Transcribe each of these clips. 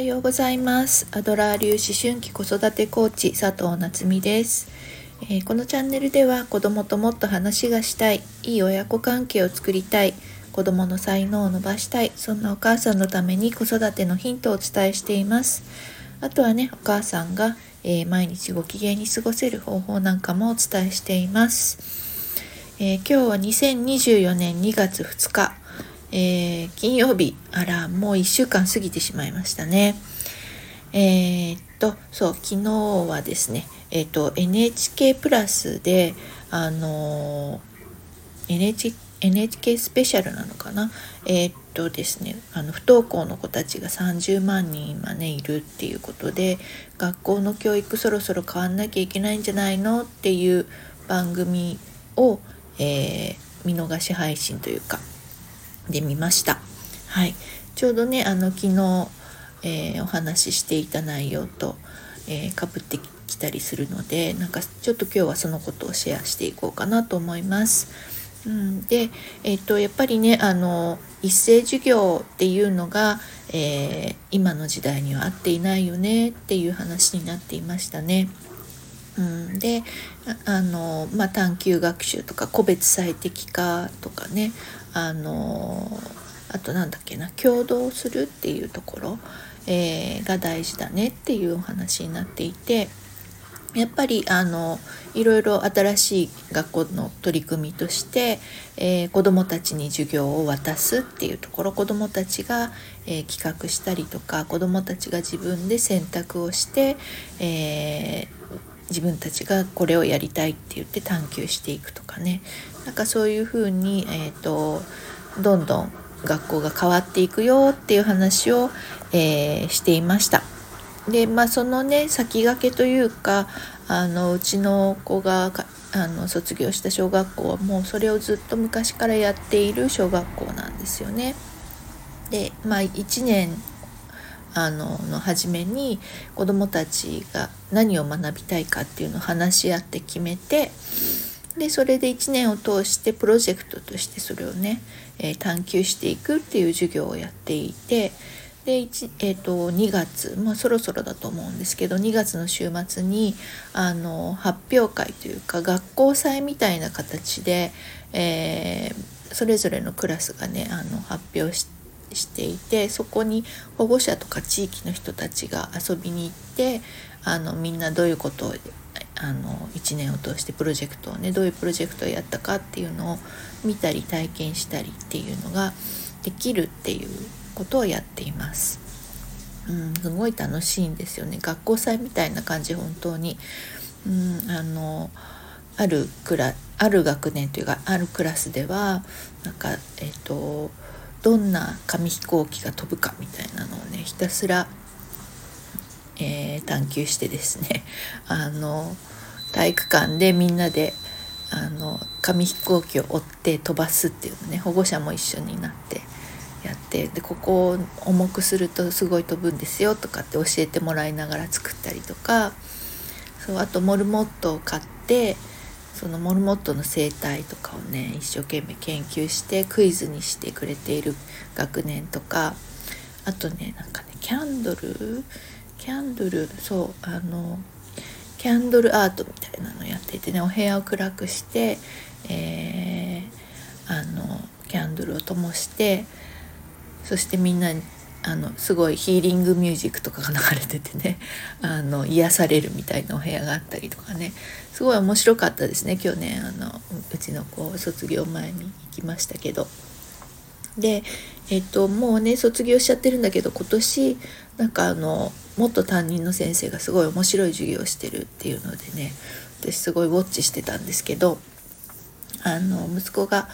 はようございます。アドラー流思春期子育てコーチ佐藤夏実です、えー、このチャンネルでは子供ともっと話がしたいいい親子関係を作りたい子供の才能を伸ばしたいそんなお母さんのために子育てのヒントをお伝えしています。あとはねお母さんが、えー、毎日ご機嫌に過ごせる方法なんかもお伝えしています。えー、今日は2024年2月2日。えー、金曜日、あら、もう1週間過ぎてしまいましたね。えー、っと、そう、昨日はですね、えー、っと、NHK プラスで、あの NHK, NHK スペシャルなのかな？えー、っとですねあの不登校の子たちが30万人今ねいるっていうことで学校の教育そろそろ変わんなきゃいけないんじゃないの？っていう番組を、えー、見逃し配信というかで見ました。はい、ちょうどねあの昨日、えー、お話ししていた内容と、えー、かぶってきたりするのでなんかちょっと今日はそのことをシェアしていこうかなと思います。うん、で、えーと、やっぱりねあの一斉授業っていうのが、えー、今の時代には合っていないよねっていう話になっていましたね。うん、であの、まあ、探究学習とか個別最適化とかねあのあとなんだっけな共同するっていうところ、えー、が大事だねっていうお話になっていてやっぱりあのいろいろ新しい学校の取り組みとして、えー、子どもたちに授業を渡すっていうところ子どもたちが、えー、企画したりとか子どもたちが自分で選択をして、えー、自分たちがこれをやりたいって言って探求していくとかねなんかそういうふうに、えーと、どんどん学校が変わっていくよっていう話を、えー、していました。でまあそのね先駆けというかあのうちの子があの卒業した小学校はもうそれをずっと昔からやっている小学校なんですよね。でまあ1年あのの初めに子どもたちが何を学びたいかっていうのを話し合って決めてでそれで1年を通してプロジェクトとしてそれをね、えー、探求していくっていう授業をやっていてで、えーと、2月、まあ、そろそろだと思うんですけど2月の週末にあの発表会というか学校祭みたいな形で、えー、それぞれのクラスがねあの発表してしていてそこに保護者とか地域の人たちが遊びに行ってあのみんなどういうことをあの1年を通してプロジェクトをねどういうプロジェクトをやったかっていうのを見たり体験したりっていうのができるっていうことをやっています。うん、すごい楽しいんですよね学校祭みたいな感じ本当に。うん、あのあるクラある学年というかあるクラスではなんかえっ、ー、とどんな紙飛行機が飛ぶかみたいなのをねひたすら、えー、探求してですね あの体育館でみんなであの紙飛行機を追って飛ばすっていうのね保護者も一緒になってやってでここを重くするとすごい飛ぶんですよとかって教えてもらいながら作ったりとかそうあとモルモットを買ってそのモルモットの生態とかをね一生懸命研究してクイズにしてくれている学年とかあとねなんかねキャンドル？キャンドルそうあのキャンドルアートみたいなのやっていてねお部屋を暗くして、えー、あのキャンドルを灯してそしてみんなあのすごいヒーリングミュージックとかが流れててね あの癒されるみたいなお部屋があったりとかねすごい面白かったですね去年あのうちの子卒業前に行きましたけど。でえっともうね卒業しちゃってるんだけど今年なんかあの元担任の先生がすごい面白い授業をしてるっていうのでね私すごいウォッチしてたんですけどあの息子が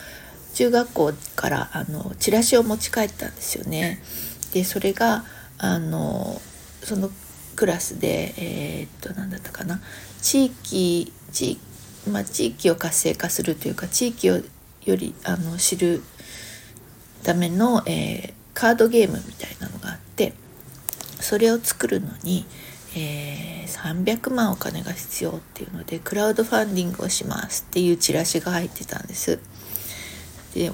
中学校からあのチラシを持ち帰ったんですよね。でそれがあのそのクラスでえー、っと何だったかな地域地,、まあ、地域を活性化するというか地域をよりあの知るための、えー、カードゲームみたいなのがあってそれを作るのに、えー、300万お金が必要っていうのでクラウドファンディングをしますっていうチラシが入ってたんです。で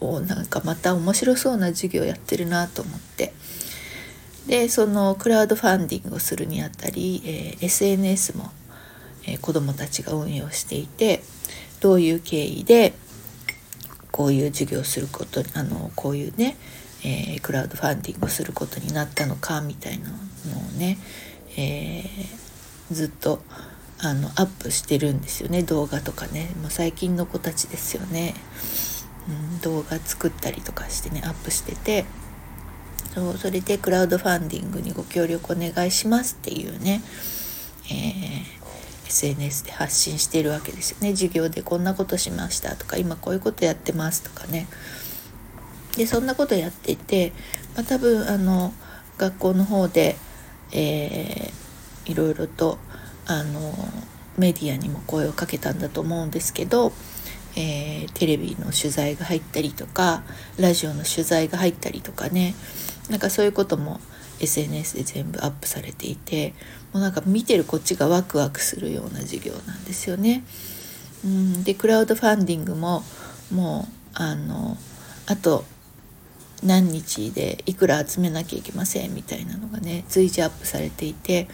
おなんかまた面白そうな授業やってるなと思って。でそのクラウドファンディングをするにあたり、えー、SNS も、えー、子どもたちが運用していてどういう経緯でこういう授業をすることあのこういうね、えー、クラウドファンディングをすることになったのかみたいなのをね、え、ずっとあのアップしてるんですよね。動画とかね。もう最近の子たちですよね、動画作ったりとかしてねアップしててそうそれでクラウドファンディングにご協力お願いしますっていうね、えー、SNS で発信してるわけですよね。授業でこんなことしましたとか今こういうことやってますとかね。でそんなことやっていて、まあ、多分あの学校の方で、えー、いろいろとあのメディアにも声をかけたんだと思うんですけど、えー、テレビの取材が入ったりとかラジオの取材が入ったりとかねなんかそういうことも SNS で全部アップされていてもうなんか見てるこっちがワクワクするような授業なんですよね。うん、でクラウドファンディングももうあのあと何日でいくら集めなきゃいけませんみたいなのがね随時アップされていて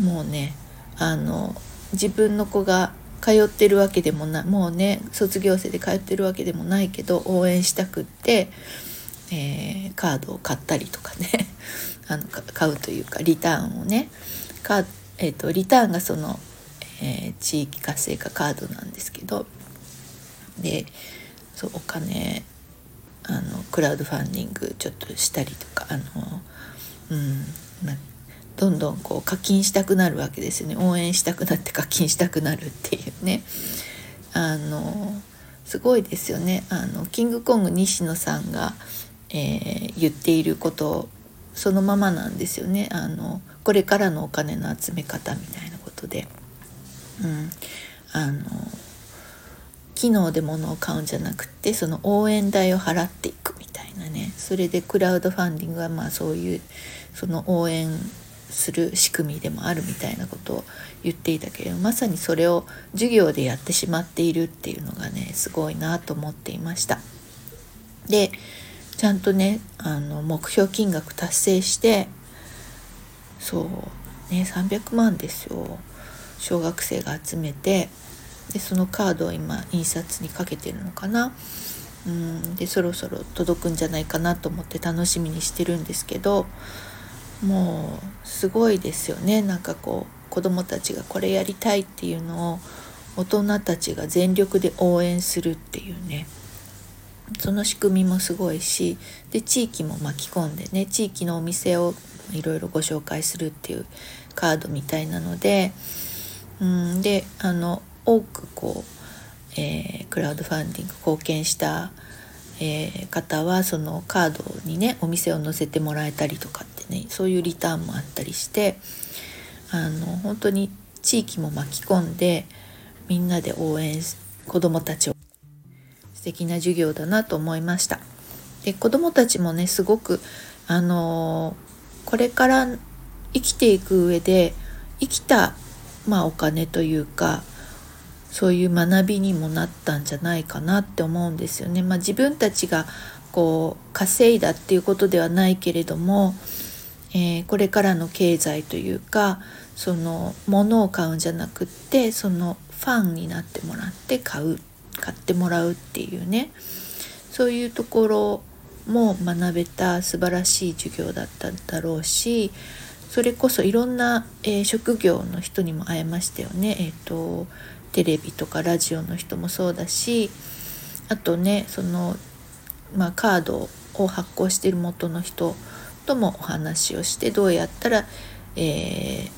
もうねあの自分の子が通ってるわけでもないもうね卒業生で通ってるわけでもないけど応援したくって、えー、カードを買ったりとかね。あの買うというかリターンをね。か、えーと、リターンがその、えー、地域活性化カードなんですけど。でそうお金あのクラウドファンディングちょっとしたりとかあの、うん、どんどんこう課金したくなるわけですよね。応援したくなって課金したくなるっていうね。あのすごいですよね。あのキングコング西野さんが、えー、言っていることそのままなんですよね。あのこれからのお金の集め方みたいなことで。うん、あの機能で物を買うんじゃなくてその応援代を払っていくみたいなね。それでクラウドファンディングはまあそういうその応援する仕組みでもあるみたいなことを言っていたけれどまさにそれを授業でやってしまっているっていうのがねすごいなと思っていました。でちゃんとねあの目標金額達成してそうね300万ですよ小学生が集めてでそのカードを今印刷にかけてるのかなうんでそろそろ届くんじゃないかなと思って楽しみにしてるんですけどもうすごいですよね。なんかこう子どもたちがこれやりたいっていうのを大人たちが全力で応援するっていうね。その仕組みもすごいしで地域も巻き込んでね地域のお店をいろいろご紹介するっていうカードみたいなのでうんであの多くこう、えー、クラウドファンディング貢献したえー、方はそのカードにねお店を載せてもらえたりとかってねそういうリターンもあったりしてあの本当に地域も巻き込んでみんなで応援子どもたちを素敵な授業だなと思いました。で子どもたちもねすごくあのこれから生きていく上で生きた、まあ、お金というかそういう学びにもなったんじゃないかなって思うんですよね。まあ、自分たちがこう稼いだっていうことではないけれども、えー、これからの経済というかその物を買うんじゃなくってそのファンになってもらって買う買ってもらうっていうねそういうところも学べた素晴らしい授業だったんだろうしそれこそいろんな、えー、職業の人にも会えましたよね。えーとテレビとかラジオの人もそうだしあとねその、まあ、カードを発行している元の人ともお話をしてどうやったら、え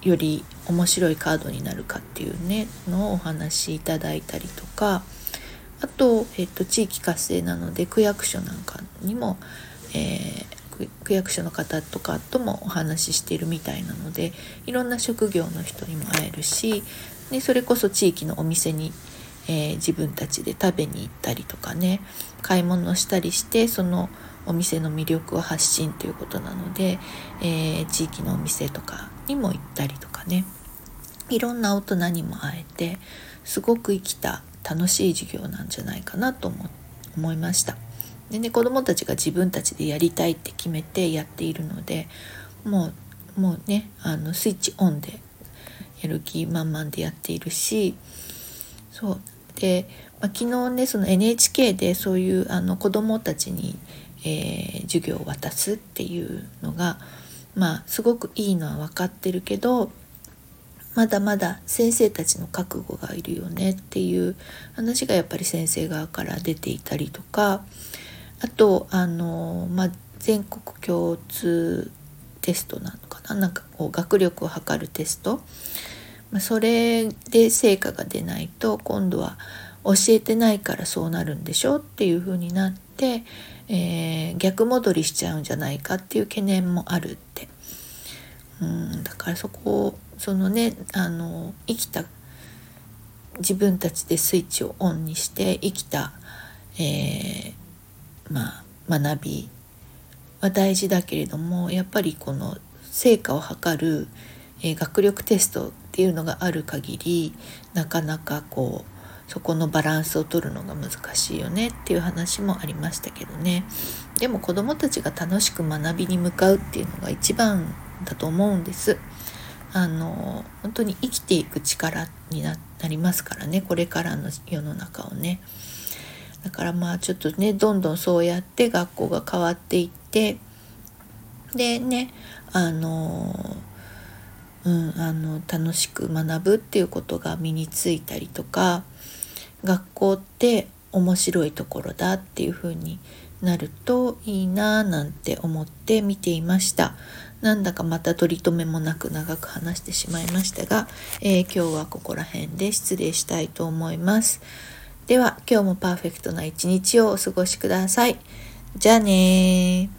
ー、より面白いカードになるかっていうねのをお話しいただいたりとかあと,、えーと、地域活性なので区役所なんかにも、えー、区役所の方とかともお話ししてるみたいなのでいろんな職業の人にも会えるしでそれこそ地域のお店に、えー、自分たちで食べに行ったりとかね買い物したりしてそのお店の魅力を発信ということなので、えー、地域のお店とかにも行ったりとかねいろんな大人にも会えてすごく生きた楽しい授業なんじゃないかなと思いました。でね子どもたちが自分たちでやりたいって決めてやっているのでもうもうねあのスイッチオンでやる気満々でやっているしそうで、まあ、昨日ねその NHK でそういうあの子どもたちに、えー、授業を渡すっていうのがまあすごくいいのは分かってるけどまだまだ先生たちの覚悟がいるよねっていう話がやっぱり先生側から出ていたりとかあとあの、まあ、全国共通テストなのかな？なんかこう学力を測るテスト、まあ、それで成果が出ないと今度は教えてないからそうなるんでしょっていう風になって、えー、逆戻りしちゃうんじゃないかっていう懸念もあるって。うんだからそこをそのねあの生きた自分たちでスイッチをオンにして生きた、えー、まあ、学びは大事だけれどもやっぱりこの成果を測る、えー、学力テストっていうのがある限りなかなかこうそこのバランスを取るのが難しいよねっていう話もありましたけどねでも子どもたちが楽しく学びに向かうっていうのが一番だと思うんです。あの本当に生きていく力になりますからねこれからの世の中をね。だからまあちょっとねどんどんそうやって学校が変わっていってでねあのうんあの楽しく学ぶっていうことが身についたりとか学校って面白いところだっていう風になるといいなぁなんて思って見ていました。なんだかまた取り留めもなく長く話してしまいましたが、えー、今日はここら辺で失礼したいと思います。では今日もパーフェクトな一日をお過ごしください。じゃあね